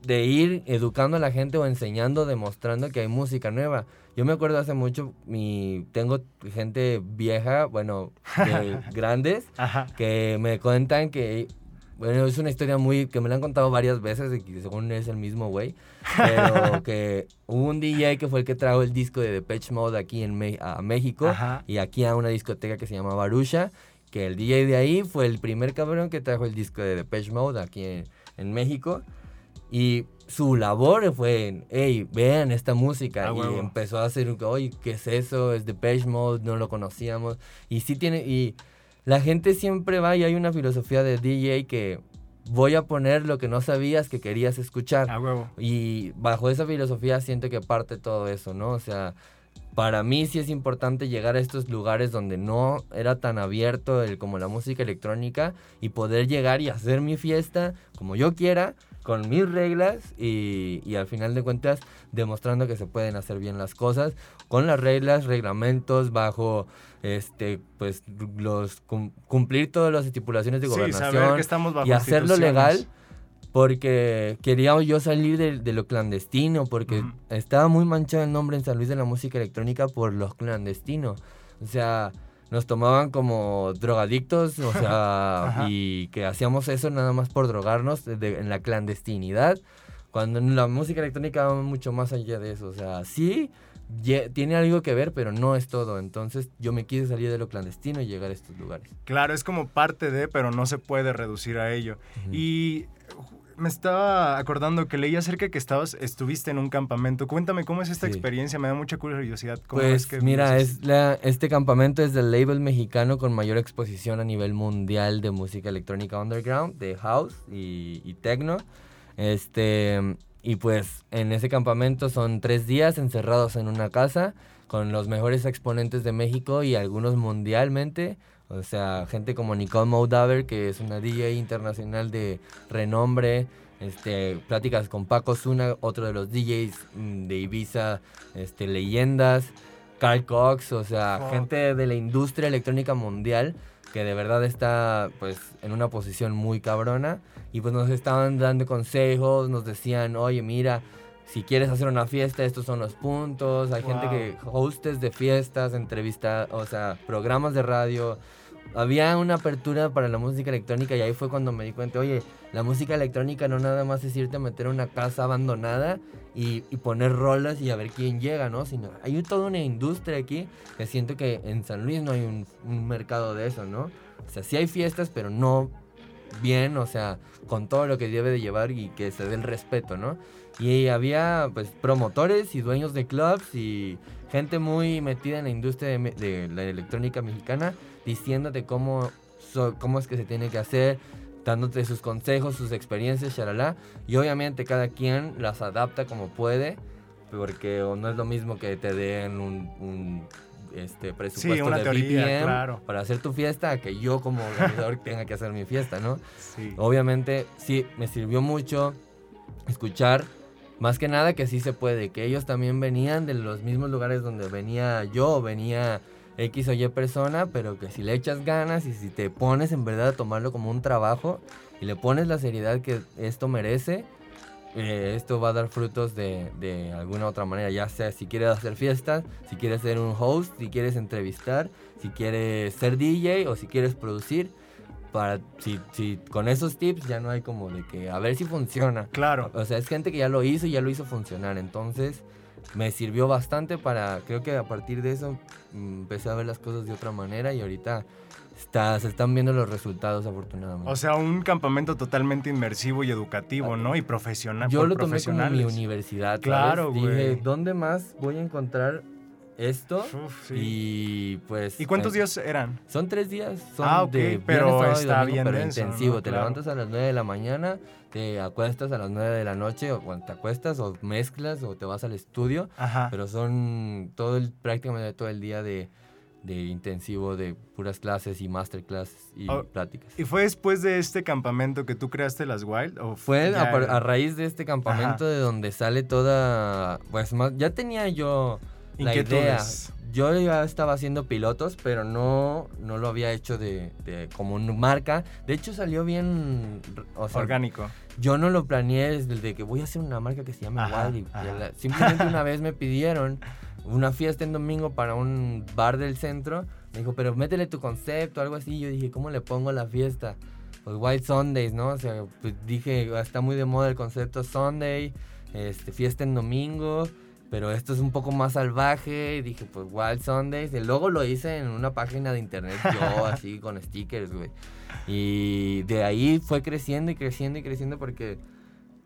de ir educando a la gente o enseñando, demostrando que hay música nueva. Yo me acuerdo hace mucho, mi, tengo gente vieja, bueno, de grandes, Ajá. que me cuentan que, bueno, es una historia muy, que me la han contado varias veces y que según es el mismo güey, pero que hubo un DJ que fue el que trajo el disco de Depeche Mode aquí en Me- a México Ajá. y aquí a una discoteca que se llama Barusha, que el DJ de ahí fue el primer cabrón que trajo el disco de Depeche Mode aquí en, en México y su labor fue, hey, vean esta música. Ah, y huevo. empezó a hacer, oye, ¿qué es eso? Es Depeche Mode, no lo conocíamos. Y sí tiene, y la gente siempre va y hay una filosofía de DJ que voy a poner lo que no sabías que querías escuchar. A huevo. Y bajo esa filosofía siento que parte todo eso, ¿no? O sea, para mí sí es importante llegar a estos lugares donde no era tan abierto el, como la música electrónica y poder llegar y hacer mi fiesta como yo quiera, con mis reglas y, y al final de cuentas demostrando que se pueden hacer bien las cosas con las reglas, reglamentos, bajo este pues los cum- cumplir todas las estipulaciones de Sí, gobernación saber que estamos bajo y hacerlo legal porque quería yo salir de, de lo clandestino, porque estaba muy manchado el nombre en San Luis de la música electrónica por los clandestinos. O sea, nos tomaban como drogadictos, o sea, y que hacíamos eso nada más por drogarnos de- en la clandestinidad, cuando en la música electrónica va mucho más allá de eso. O sea, sí, tiene algo que ver, pero no es todo. Entonces yo me quise salir de lo clandestino y llegar a estos lugares. Claro, es como parte de, pero no se puede reducir a ello. Y me estaba acordando que leí acerca que estabas, estuviste en un campamento. Cuéntame cómo es esta Sí. experiencia, me da mucha curiosidad. ¿Cómo Pues es que mira, es la, este campamento es del label mexicano con mayor exposición a nivel mundial de música electrónica underground, de house y, y techno. Este, y pues en ese campamento son tres días encerrados en una casa con los mejores exponentes de México y algunos mundialmente. O sea, gente como Nicole Moldaver, que es una DJ internacional de renombre. este, pláticas con Paco Zuna, otro de los DJs mm, de Ibiza, este, leyendas, Carl Cox, o sea, gente de la industria electrónica mundial que de verdad está pues en una posición muy cabrona y pues nos estaban dando consejos, nos decían, oye mira, si quieres hacer una fiesta, estos son los puntos, hay gente Wow. que hostes de fiestas, entrevistas, o sea, programas de radio, había una apertura para la música electrónica y ahí fue cuando me di cuenta, oye, la música electrónica no nada más es irte a meter a una casa abandonada y, y poner rolas y a ver quién llega, ¿no? Sino hay toda una industria aquí que siento que en San Luis no hay un, un mercado de eso, ¿no? O sea, sí hay fiestas, pero no bien, o sea, con todo lo que debe de llevar y que se dé el respeto, ¿no? Y había pues promotores y dueños de clubs y gente muy metida en la industria de, de la electrónica mexicana diciéndote cómo, so- cómo es que se tiene que hacer, dándote sus consejos, sus experiencias, shalala. Y obviamente cada quien las adapta como puede, porque no es lo mismo que te den un, un, este, presupuesto una de teoría, BPM claro. para hacer tu fiesta, que yo como organizador tenga que hacer mi fiesta, ¿no? Sí. Obviamente sí, me sirvió mucho escuchar, más que nada que sí se puede, que ellos también venían de los mismos lugares donde venía yo, venía X o Y persona, pero que si le echas ganas y si te pones en verdad a tomarlo como un trabajo y le pones la seriedad que esto merece, eh, esto va a dar frutos de, de alguna otra manera, ya sea si quieres hacer fiestas, si quieres ser un host, si quieres entrevistar, si quieres ser DJ o si quieres producir. Para, si, si con esos tips ya no hay como de que a ver si funciona. Claro. O sea, es gente que ya lo hizo y ya lo hizo funcionar. Entonces, me sirvió bastante para, creo que a partir de eso mm, empecé a ver las cosas de otra manera y ahorita está, se están viendo los resultados afortunadamente. O sea, un campamento totalmente inmersivo y educativo, ¿no? Y profesional. Yo lo tomé como mi universidad. ¿sabes? Claro, Dije, güey. ¿dónde más voy a encontrar esto? Uf, sí. Y pues... ¿Y cuántos eh, días eran? Son tres días. Son Ah, ok, de pero viernes, está domingo, bien pero denso, intensivo. ¿no? Te Claro. levantas a las 9 de la mañana, te acuestas a las 9 de la noche, o cuando te acuestas, o mezclas, o te vas al estudio. Ajá. Pero son todo el, prácticamente todo el día de, de intensivo, de puras clases y masterclass y Oh, pláticas. ¿Y fue después de este campamento que tú creaste las Wild? ¿O Fue a, raíz de este campamento Ajá. de donde sale toda, pues más, ya tenía yo la idea. Yo ya estaba haciendo pilotos, pero no, no lo había hecho de, de como una marca. De hecho salió bien, o sea, Orgánico. yo no lo planeé desde que voy a hacer una marca que se llama Ajá, Wild. y- y ajá. la- simplemente una vez me pidieron una fiesta en domingo para un bar del centro. Me dijo, pero métele tu concepto, algo así. Yo dije, ¿cómo le pongo a la fiesta? Pues White Sundays, ¿no? O sea, pues dije, está muy de moda el concepto Sunday, este, fiesta en domingo. Pero esto es un poco más salvaje. Y dije, pues Wild Sundays. El logo lo hice en una página de internet yo, así, con stickers, güey. Y de ahí fue creciendo y creciendo y creciendo porque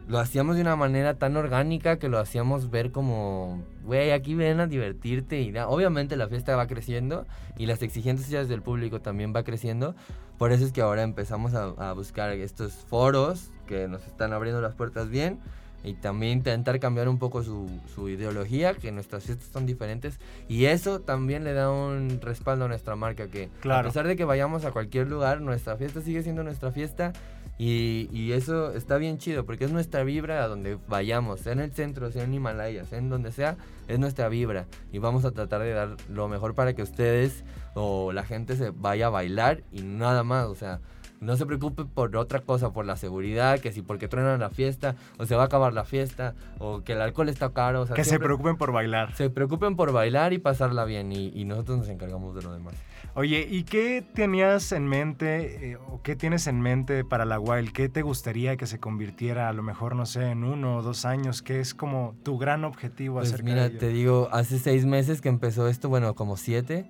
lo hacíamos de una manera tan orgánica que lo hacíamos ver como, güey, aquí ven a divertirte y na- obviamente la fiesta va creciendo y las exigencias del público también va creciendo. Por eso es que ahora empezamos a, a buscar estos foros que nos están abriendo las puertas bien y también intentar cambiar un poco su, su ideología, que nuestras fiestas son diferentes y eso también le da un respaldo a nuestra marca, que Claro. a pesar de que vayamos a cualquier lugar, nuestra fiesta sigue siendo nuestra fiesta y, y eso está bien chido porque es nuestra vibra a donde vayamos, sea en el centro, sea en Himalaya, sea en donde sea, es nuestra vibra y vamos a tratar de dar lo mejor para que ustedes o la gente se vaya a bailar y nada más, o sea, no se preocupe por otra cosa, por la seguridad, que si porque truenan la fiesta, o se va a acabar la fiesta, o que el alcohol está caro, o sea, Que se preocupen por bailar. se preocupen por bailar y pasarla bien y, y nosotros nos encargamos de lo demás. Oye, ¿y qué tenías en mente eh, o qué tienes en mente para la Wild? ¿Qué te gustaría que se convirtiera a lo mejor, no sé, en uno o dos años? ¿Qué es como tu gran objetivo Pues acerca mira, de ello? te digo, hace seis meses que empezó esto, bueno, como siete.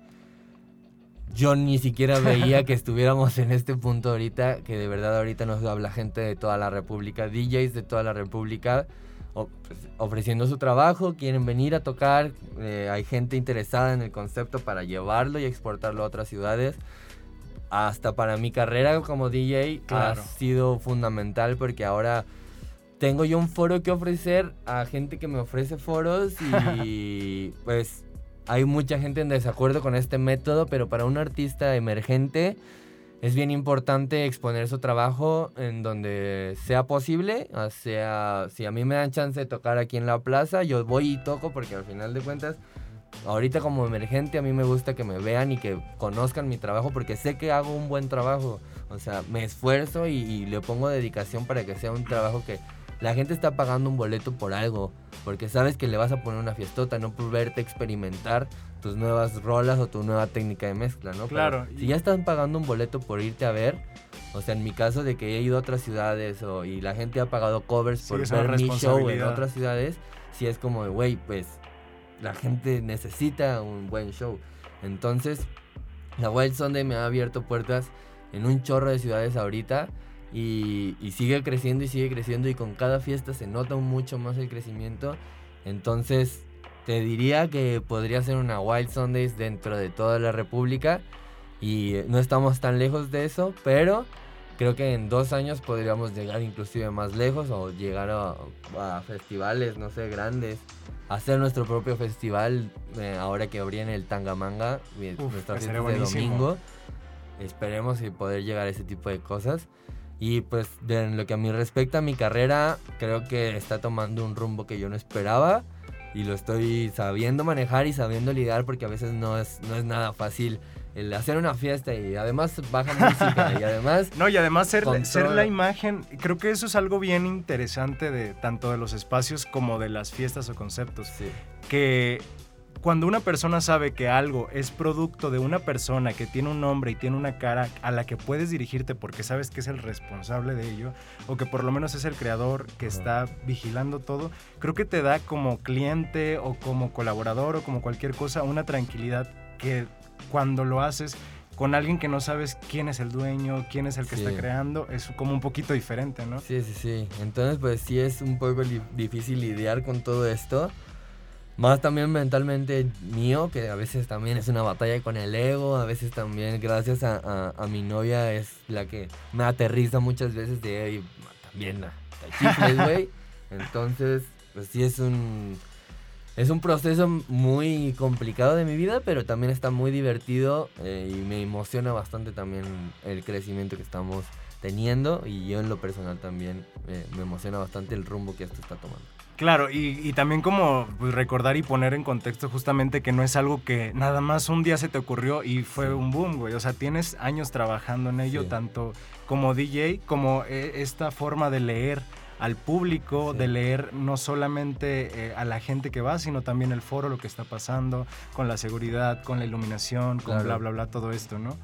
Yo ni siquiera veía que estuviéramos en este punto ahorita, que de verdad ahorita nos habla gente de toda la República, DJs de toda la República, pues, ofreciendo su trabajo, quieren venir a tocar, eh, hay gente interesada en el concepto para llevarlo y exportarlo a otras ciudades. Hasta para mi carrera como DJ Claro. ha sido fundamental porque ahora tengo yo un foro que ofrecer a gente que me ofrece foros y pues hay mucha gente en desacuerdo con este método, pero para un artista emergente es bien importante exponer su trabajo en donde sea posible, o sea, si a mí me dan chance de tocar aquí en la plaza, yo voy y toco porque al final de cuentas, ahorita como emergente a mí me gusta que me vean y que conozcan mi trabajo porque sé que hago un buen trabajo, o sea, me esfuerzo y, y le pongo dedicación para que sea un trabajo que la gente está pagando un boleto por algo, porque sabes que le vas a poner una fiestota, no por verte experimentar tus nuevas rolas o tu nueva técnica de mezcla, ¿no? Claro. si ya están pagando un boleto por irte a ver, o sea, en mi caso de que he ido a otras ciudades o, y la gente ha pagado covers por ver mi show en otras ciudades, si es como, güey, pues la gente necesita un buen show. Entonces, la Wild Sunday me ha abierto puertas en un chorro de ciudades ahorita y, sigue creciendo y sigue creciendo y con cada fiesta se nota mucho más el crecimiento. Entonces te diría que podría ser una Wild Sundays dentro de toda la República y no estamos tan lejos de eso, pero creo que en dos años podríamos llegar inclusive más lejos o llegar a, festivales, no sé, grandes. Hacer nuestro propio festival eh, ahora que abrían el Tangamanga, nuestra fiesta de domingo. Esperemos y poder llegar a ese tipo de cosas. Y pues de lo que a mí respecta, mi carrera creo que está tomando un rumbo que yo no esperaba y lo estoy sabiendo manejar y sabiendo lidiar porque a veces no es, no es nada fácil el hacer una fiesta y además baja música y además... No, y además ser, ser la imagen, creo que eso es algo bien interesante de tanto de los espacios como de las fiestas o conceptos. Sí. Que cuando una persona sabe que algo es producto de una persona que tiene un nombre y tiene una cara a la que puedes dirigirte porque sabes que es el responsable de ello, o que por lo menos es el creador que está vigilando todo, creo que te da como cliente o como colaborador o como cualquier cosa una tranquilidad que cuando lo haces con alguien que no sabes quién es el dueño, quién es el que está creando, es como un poquito diferente, ¿no? Sí, sí, sí. Entonces, pues sí es un poco difícil lidiar con todo esto. Más también mentalmente mío, que a veces también es una batalla con el ego, a veces también gracias a, mi novia es la que me aterriza muchas veces de ahí, también la güey. Entonces, pues sí es un, es un proceso muy complicado de mi vida, pero también está muy divertido eh, y me emociona bastante también el crecimiento que estamos teniendo y yo en lo personal también eh, me emociona bastante el rumbo que esto está tomando. Claro, y, también como pues, recordar y poner en contexto justamente que no es algo que nada más un día se te ocurrió y fue un boom, güey. O sea, tienes años trabajando en ello, tanto como DJ, como eh, esta forma de leer al público, de leer no solamente eh, a la gente que va, sino también el foro, lo que está pasando, con la seguridad, con la iluminación, con bla, bla, bla, todo esto, ¿no?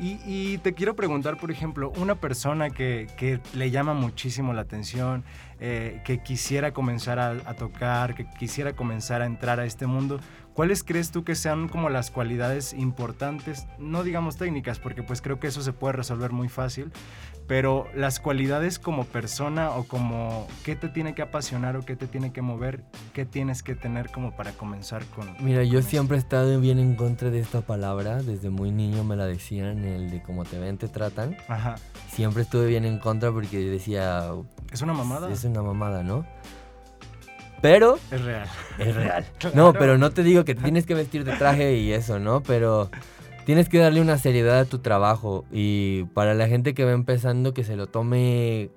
Y, te quiero preguntar, por ejemplo, una persona que, que le llama muchísimo la atención, eh, que quisiera comenzar a, tocar, que quisiera comenzar a entrar a este mundo, ¿cuáles crees tú que sean como las cualidades importantes? No digamos técnicas, porque pues creo que eso se puede resolver muy fácil, pero las cualidades como persona o como qué te tiene que apasionar o qué te tiene que mover, qué tienes que tener como para comenzar con... Mira, yo siempre he estado bien en contra de esta palabra, desde muy niño me la decían, el de cómo te ven, te tratan. Ajá. Siempre estuve bien en contra porque decía, ¿Es una mamada? Es una mamada, ¿no? Pero... Es real. Es real. No, pero no te digo que tienes que vestir de traje y eso, ¿no? Pero tienes que darle una seriedad a tu trabajo y para la gente que va empezando que se lo tome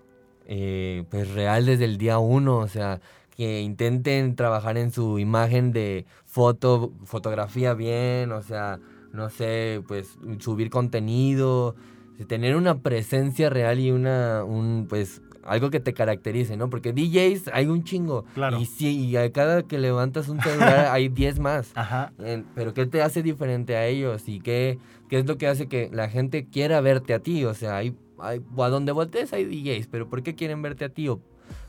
eh, pues real desde el día uno, o sea, que intenten trabajar en su imagen de foto, fotografía bien, o sea, no sé, pues subir contenido, tener una presencia real y una, un, pues, algo que te caracterice, ¿no? Porque DJs hay un chingo. Claro. Y sí, y a cada que levantas un celular hay 10 más. Ajá. pero ¿qué te hace diferente a ellos? ¿Y qué, qué es lo que hace que la gente quiera verte a ti? O sea, hay, hay, a donde voltees hay DJs, pero ¿por qué quieren verte a ti? ¿O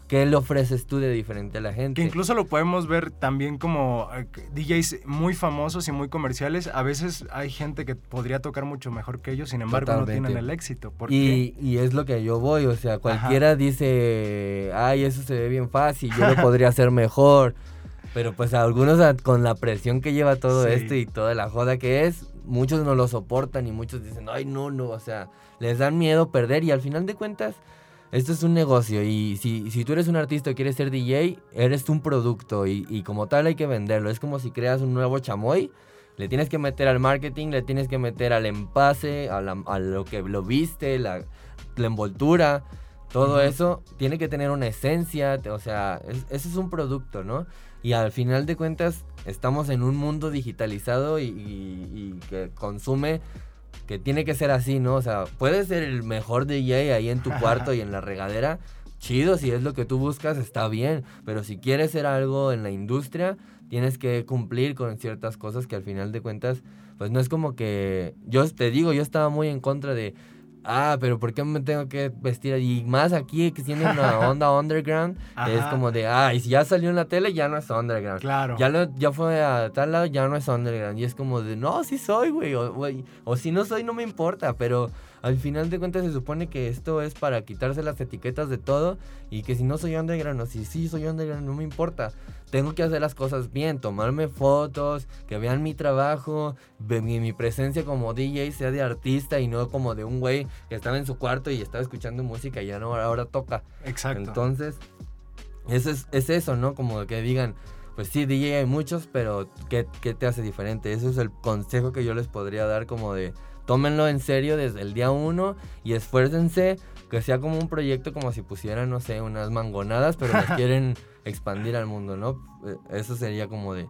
¿Qué le ofreces tú de diferente a la gente? Que incluso lo podemos ver también como eh, DJs muy famosos y muy comerciales. A veces hay gente que podría tocar mucho mejor que ellos, sin embargo no tienen el éxito. y, y, es lo que yo voy, o sea, cualquiera dice, ay, eso se ve bien fácil, yo lo podría hacer mejor. Pero pues algunos con la presión que lleva todo esto y toda la joda que es, muchos no lo soportan y muchos dicen, ay, no, no, o sea, les dan miedo perder y al final de cuentas esto es un negocio y si, si, tú eres un artista y quieres ser DJ, eres un producto y, como tal hay que venderlo. Es como si creas un nuevo chamoy le tienes que meter al marketing, le tienes que meter al empase, a, lo que lo viste, la, envoltura, todo eso tiene que tener una esencia, o sea, eso es un producto, ¿no? Y al final de cuentas estamos en un mundo digitalizado y, que consume que tiene que ser así, ¿no? O sea, puedes ser el mejor DJ ahí en tu cuarto y en la regadera, chido, si es lo que tú buscas, está bien, pero si quieres ser algo en la industria, tienes que cumplir con ciertas cosas que al final de cuentas, pues no es como que, yo te digo, yo estaba muy en contra de, ah, pero ¿por qué me tengo que vestir? Y más aquí, que siendo una onda underground, es como de, ah, y si ya salió en la tele, ya no es underground. Claro. Ya, lo, ya fue a tal lado, ya no es underground. Y es como de, no, sí soy, güey. O, o si no soy, no me importa, pero al final de cuentas se supone que esto es para quitarse las etiquetas de todo y que si no soy underground o si sí soy underground, no me importa. Tengo que hacer las cosas bien, tomarme fotos, que vean mi trabajo, mi, mi presencia como DJ sea de artista y no como de un güey que estaba en su cuarto y estaba escuchando música y ya no, ahora toca. Exacto. Entonces, eso es, es eso, ¿no? Como que digan, pues sí, DJ hay muchos, pero ¿qué, ¿qué, te hace diferente? Eso es el consejo que yo les podría dar como de tómenlo en serio desde el día uno y esfuércense que sea como un proyecto como si pusieran, no sé, unas mangonadas, pero las quieren expandir al mundo, ¿no? Eh, eso sería como de,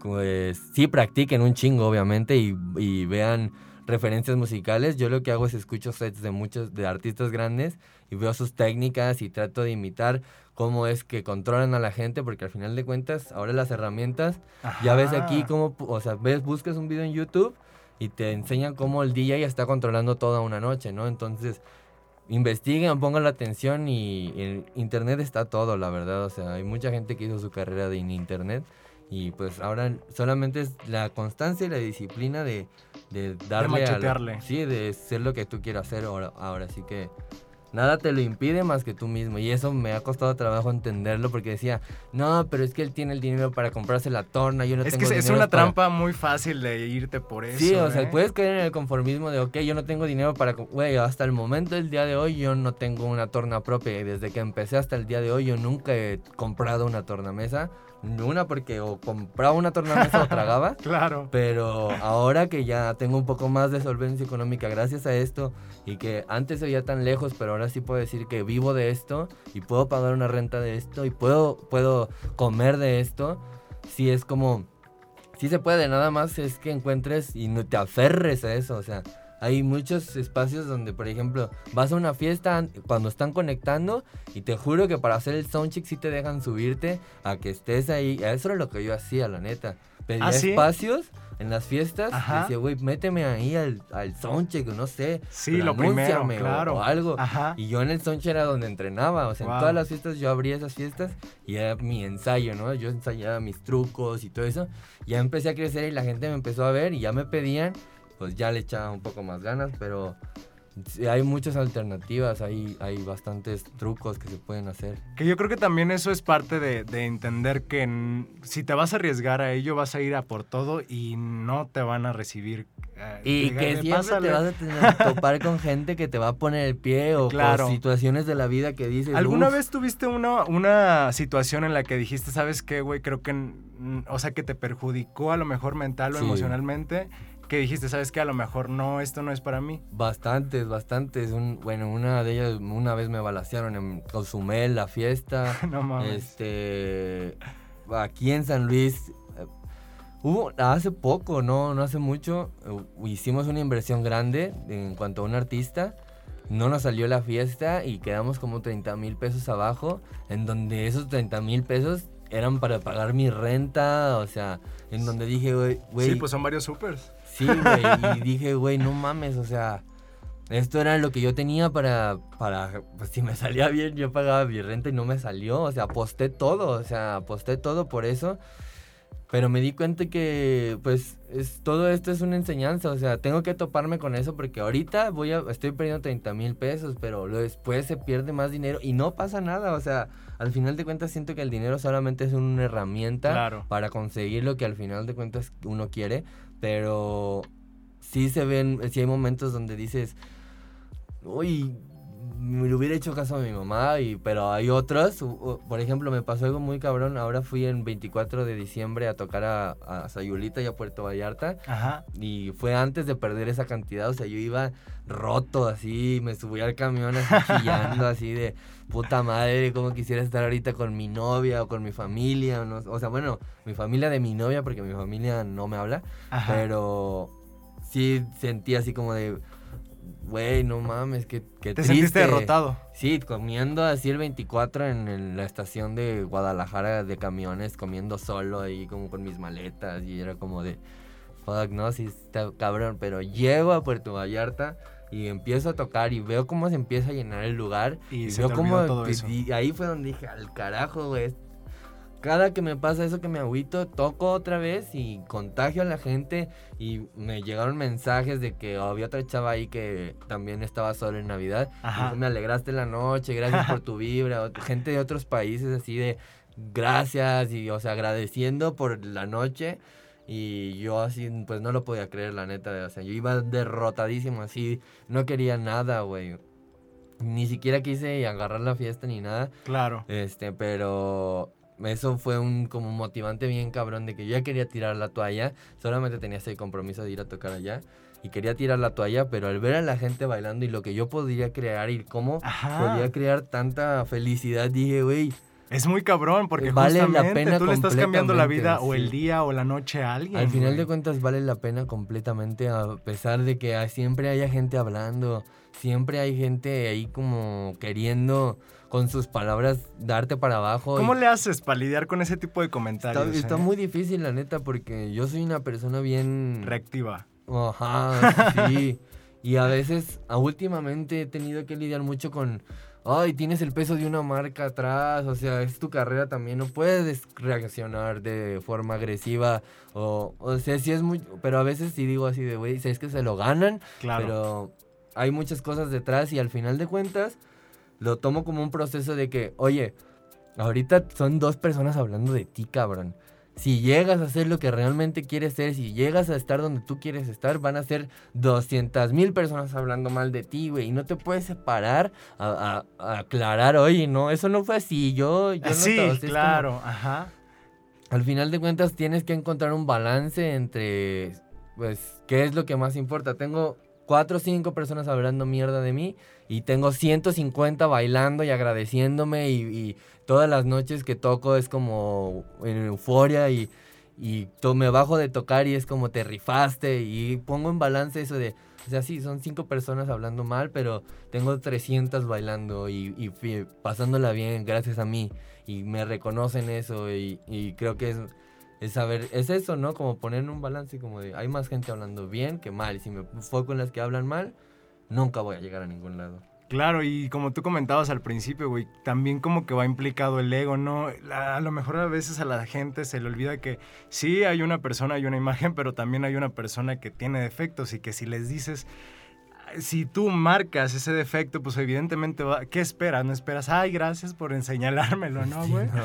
pues sí practiquen un chingo, obviamente, y, y vean referencias musicales. Yo lo que hago es escucho sets de muchos, de artistas grandes y veo sus técnicas y trato de imitar cómo es que controlan a la gente, porque al final de cuentas, ahora las herramientas, ya ves aquí cómo, o sea, ves, buscas un video en YouTube y te enseñan cómo el DJ está controlando toda una noche, ¿no? Entonces, investiguen, pongan la atención y en internet está todo, la verdad. O sea, hay mucha gente que hizo su carrera en internet y pues ahora solamente es la constancia y la disciplina de, de darle de sí, de ser lo que tú quieras hacer ahora, ahora. Así que Nada te lo impide más que tú mismo. Y eso me ha costado trabajo entenderlo porque decía, no, pero es que él tiene el dinero para comprarse la torna, yo no es tengo que Es una trampa muy fácil de irte por eso. Sí, o sea, ¿eh? puedes caer en el conformismo de, ok, yo no tengo dinero para... Güey, hasta el momento del día de hoy yo no tengo una torna propia. Y desde que empecé hasta el día de hoy yo nunca he comprado una tornamesa una porque o compraba una tornamesa o tragaba. claro. Pero ahora que ya tengo un poco más de solvencia económica gracias a esto y que antes se veía tan lejos, pero ahora sí puedo decir que vivo de esto y puedo pagar una renta de esto y puedo, puedo comer de esto, sí es como... Sí se puede, nada más es que encuentres y no te aferres a eso, o sea, hay muchos espacios donde, por ejemplo, vas a una fiesta cuando están conectando y te juro que para hacer el soundcheck sí te dejan subirte a que estés ahí. Eso era lo que yo hacía, la neta. Pedía ¿Ah, espacios en las fiestas y decía, güey, méteme ahí al, al soundcheck, no sé. Sí, lo primero, claro. O, algo. Y yo en el soundcheck era donde entrenaba. O sea, en todas las fiestas yo abría esas fiestas y era mi ensayo, ¿no? Yo ensayaba mis trucos y todo eso. Ya empecé a crecer y la gente me empezó a ver y ya me pedían pues ya le echaba un poco más ganas, pero hay muchas alternativas, hay, hay bastantes trucos que se pueden hacer. Que yo creo que también eso es parte de, entender que si te vas a arriesgar a ello, vas a ir a por todo y no te van a recibir. Eh, y que siempre te vas a tener que topar con gente que te va a poner el pie o situaciones de la vida que dices. ¿Alguna vez tuviste una, una situación en la que dijiste, sabes qué, güey, creo que, o sea, que te perjudicó a lo mejor mental o emocionalmente? Que dijiste, sabes que a lo mejor no, esto no es para mí? Bastantes, bastantes. Un, bueno, una de ellas, una vez me balacearon en Cozumel, la fiesta. no mames. Este, aquí en San Luis, eh, hubo, hace poco, no, no hace mucho, eh, hicimos una inversión grande en cuanto a un artista. No nos salió la fiesta y quedamos como 30 mil pesos abajo, en donde esos 30 mil pesos eran para pagar mi renta, o sea, en donde dije, güey... Sí, pues son varios supers. Sí, güey, y dije, güey, no mames, o sea, esto era lo que yo tenía para, para, pues si me salía bien, yo pagaba mi renta y no me salió, o sea, aposté todo, o sea, aposté todo por eso. Pero me di cuenta que, pues, es, todo esto es una enseñanza. O sea, tengo que toparme con eso porque ahorita voy a, estoy perdiendo 30 mil pesos, pero después se pierde más dinero y no pasa nada. O sea, al final de cuentas siento que el dinero solamente es una herramienta para conseguir lo que al final de cuentas uno quiere. Pero sí se ven, sí hay momentos donde dices, uy, me hubiera hecho caso a mi mamá, y, pero hay otros. Por ejemplo, me pasó algo muy cabrón. Ahora fui en 24 de diciembre a tocar a, a Sayulita y a Puerto Vallarta. Ajá. Y fue antes de perder esa cantidad. O sea, yo iba roto así, me subí al camión así chillando, así de puta madre, como quisiera estar ahorita con mi novia o con mi familia. O, o sea, bueno, mi familia de mi novia, porque mi familia no me habla. Ajá. Pero sí sentí así como de güey, no mames, qué, qué Te triste. sentiste derrotado. Sí, comiendo así el 24 en, el- la estación de Guadalajara de camiones, comiendo solo ahí como con mis maletas y era como de, fuck, no, sí está cabrón, pero llego a Puerto Vallarta y empiezo a tocar y veo cómo se empieza a llenar el lugar Y se veo cómo todo eso. y ahí fue donde dije, al carajo, güey. Cada que me pasa eso que me agüito, toco otra vez y contagio a la gente y me llegaron mensajes de que había otra chava ahí que también estaba sola en Navidad. Ajá. Me alegraste la noche, gracias por tu vibra. Gente de otros países así de gracias y, o sea, agradeciendo por la noche. Y yo así, pues no lo podía creer, la neta. O sea, yo iba derrotadísimo así, no quería nada, güey. Ni siquiera quise agarrar la fiesta ni nada. Claro. Este, pero eso fue un como motivante bien cabrón de que yo ya quería tirar la toalla, solamente tenía ese compromiso de ir a tocar allá y quería tirar la toalla, pero al ver a la gente bailando y lo que yo podría crear y cómo Ajá. podía crear tanta felicidad, dije, güey, Es muy cabrón porque Vale la pena tú le estás cambiando la vida o el día o la noche a alguien. al final de cuentas vale la pena completamente a pesar de que siempre haya gente hablando, siempre hay gente ahí como queriendo con sus palabras darte para abajo. y- ¿Cómo le haces para lidiar con ese tipo de comentarios? está eh? muy difícil, la neta, porque yo soy una persona bien... reactiva. Ajá, sí. Y a veces, últimamente he tenido que lidiar mucho con... Ay, tienes el peso de una marca atrás, o sea, es tu carrera también, no puedes reaccionar de forma agresiva, o, o sea, sí es muy... Pero a veces sí digo así de, güey, si es que se lo ganan, Claro. pero hay muchas cosas detrás y al final de cuentas lo tomo como un proceso de que, oye, ahorita son dos personas hablando de ti, cabrón. Si llegas a hacer lo que realmente quieres ser, si llegas a estar donde tú quieres estar, van a ser 200 mil personas hablando mal de ti, güey. Y no te puedes separar a, a- a aclarar, oye, no, eso no fue así. Yo, yo no sí, te- o sea, es como- claro. Ajá. al final de cuentas tienes que encontrar un balance entre, pues, qué es lo que más importa. Tengo cuatro o cinco personas hablando mierda de mí y tengo 150 bailando y agradeciéndome y, todas las noches que toco es como en euforia y, y me bajo de tocar y es como te rifaste y pongo en balance eso de, o sea, sí, son cinco personas hablando mal, pero tengo 300 bailando y, pasándola bien gracias a mí y me reconocen eso y creo que es, es saber, es eso, ¿no? Como poner en un balance como de, hay más gente hablando bien que mal y si me enfoco en las que hablan mal, nunca voy a llegar a ningún lado. Claro, y como tú comentabas al principio, güey, también como que va implicado el ego, ¿no? A lo mejor a veces a la gente se le olvida que sí hay una persona y una imagen, pero también hay una persona que tiene defectos y que si les dices, si tú marcas ese defecto, pues evidentemente va, ¿qué esperas? No esperas, ay, gracias por enseñalármelo, ¿no, Sí, güey? no.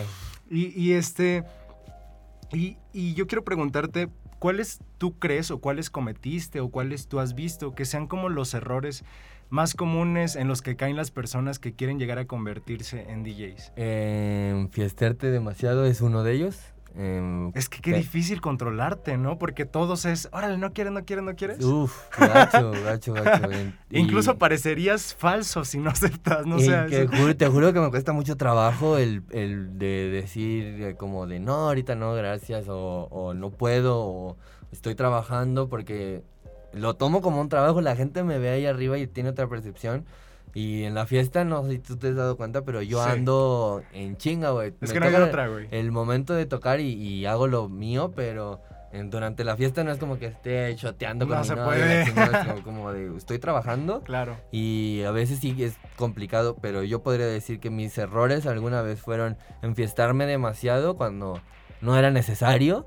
Y, y este. Y, yo quiero preguntarte, ¿cuáles tú crees o cuáles cometiste o cuáles tú has visto que sean como los errores más comunes en los que caen las personas que quieren llegar a convertirse en DJs? Em, fiestarte demasiado es uno de ellos. Em, Es que qué difícil controlarte, ¿no? Porque todos es, órale, no quieres, no quieres, no quieres. Uf, gacho, gacho, gacho. y- Incluso parecerías falso si no aceptas, no sé. te juro que me cuesta mucho trabajo el, el de decir eh, como de no, ahorita no, gracias, o, o no puedo, o estoy trabajando porque lo tomo como un trabajo, la gente me ve ahí arriba y tiene otra percepción. Y en la fiesta, no sé si tú te has dado cuenta, pero yo Sí. ando en chinga, güey. Es Me que no hay otra, güey. El momento de tocar y, y hago lo mío, pero en- durante la fiesta no es como que esté choteando con No mi se novia, puede. chingada, como de estoy trabajando. Claro. Y a veces sí es complicado, pero yo podría decir que mis errores alguna vez fueron enfiestarme demasiado cuando no era necesario.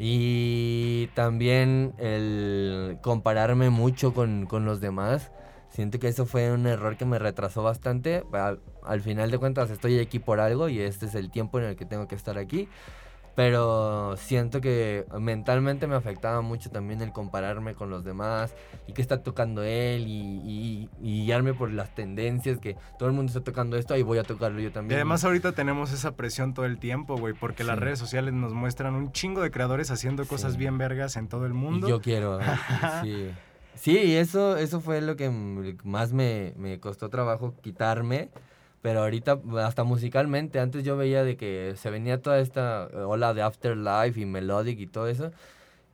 Y también el compararme mucho con, con los demás. Siento que eso fue un error que me retrasó bastante. Al, al final de cuentas estoy aquí por algo y este es el tiempo en el que tengo que estar aquí. pero siento que mentalmente me afectaba mucho también el compararme con los demás y qué está tocando él y, y, guiarme por las tendencias que todo el mundo está tocando esto, ahí voy a tocarlo yo también. Y además ahorita tenemos esa presión todo el tiempo, güey, porque las redes sociales nos muestran un chingo de creadores haciendo cosas bien vergas en todo el mundo. Y yo quiero, sí. Sí, eso, eso fue lo que más me, me costó trabajo quitarme pero ahorita, hasta musicalmente, antes yo veía de que se venía toda esta ola de Afterlife y Melodic y todo eso.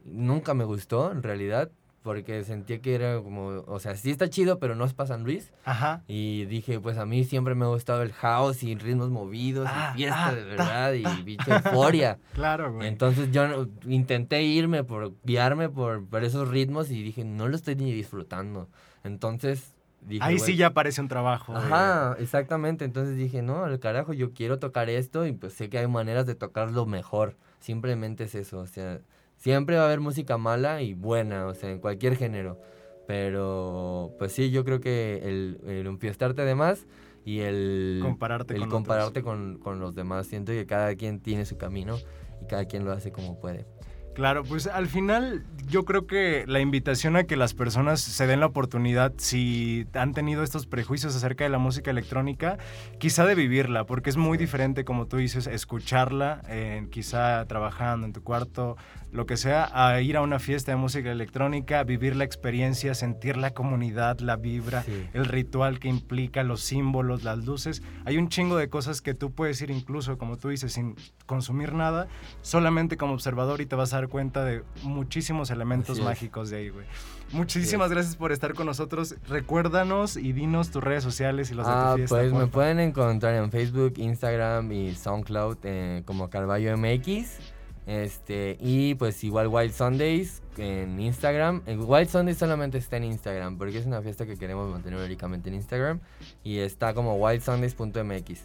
Nunca me gustó, en realidad, porque sentía que era como, o sea, sí está chido, pero no es para San Luis. Ajá. Y dije, pues a mí siempre me ha gustado el house y ritmos movidos y ah, fiesta ah, de verdad y bicho euforia. claro, güey. Entonces yo intenté irme por guiarme por, por esos ritmos y dije, no lo estoy ni disfrutando. Entonces Ahí sí ya parece un trabajo. Ajá, exactamente. Entonces dije, no, al carajo, yo quiero tocar esto y pues sé que hay maneras de tocarlo mejor. Simplemente es eso. O sea, siempre va a haber música mala y buena, o sea, en cualquier género. Pero pues sí, yo creo que el, el enfiestarte de más y el compararte, el con, compararte con, con los demás. Siento que cada quien tiene su camino y cada quien lo hace como puede. Claro, pues al final yo creo que la invitación a que las personas se den la oportunidad, si han tenido estos prejuicios acerca de la música electrónica, quizá de vivirla, porque es muy diferente, como tú dices, escucharla, quizá trabajando en tu cuarto, lo que sea, a ir a una fiesta de música electrónica, vivir la experiencia, sentir la comunidad, la vibra, el ritual que implica, los símbolos, las luces. Hay un chingo de cosas que tú puedes ir incluso, como tú dices, sin consumir nada, solamente como observador y te vas a dar cuenta de muchísimos elementos mágicos de ahí, güey. Muchísimas gracias por estar con nosotros. Recuérdanos y dinos tus redes sociales y los de tu ah, fiesta. Pues me pueden encontrar en Facebook, Instagram y SoundCloud eh, como Carballo MX. Este, y pues igual Wild Sundays en Instagram. El Wild Sundays solamente está en Instagram porque es una fiesta que queremos mantener únicamente en Instagram. Y está como wildsundays.mx.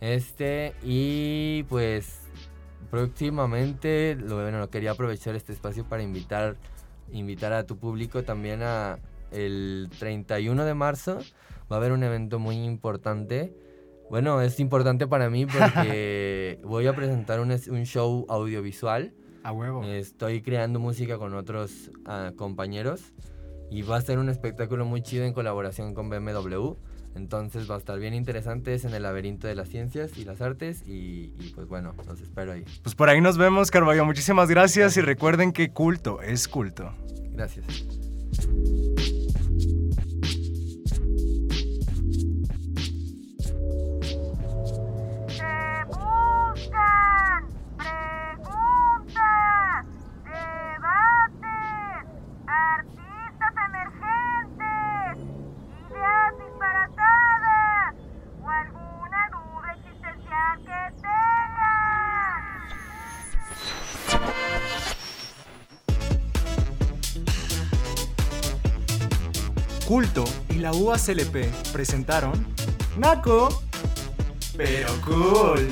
Este, y pues próximamente, lo, bueno, quería aprovechar este espacio para invitar, invitar a tu público también a el 31 de marzo. Va a haber un evento muy importante bueno, es importante para mí porque voy a presentar un, un, show audiovisual. A huevo. Estoy creando música con otros uh, compañeros y va a ser un espectáculo muy chido en colaboración con BMW. Entonces va a estar bien interesante, es en el laberinto de las ciencias y las artes y, y, pues bueno, los espero ahí. Pues por ahí nos vemos, Carballo. Muchísimas gracias y recuerden que culto es culto. Gracias. Culto y la UACLP presentaron Naco, pero cool.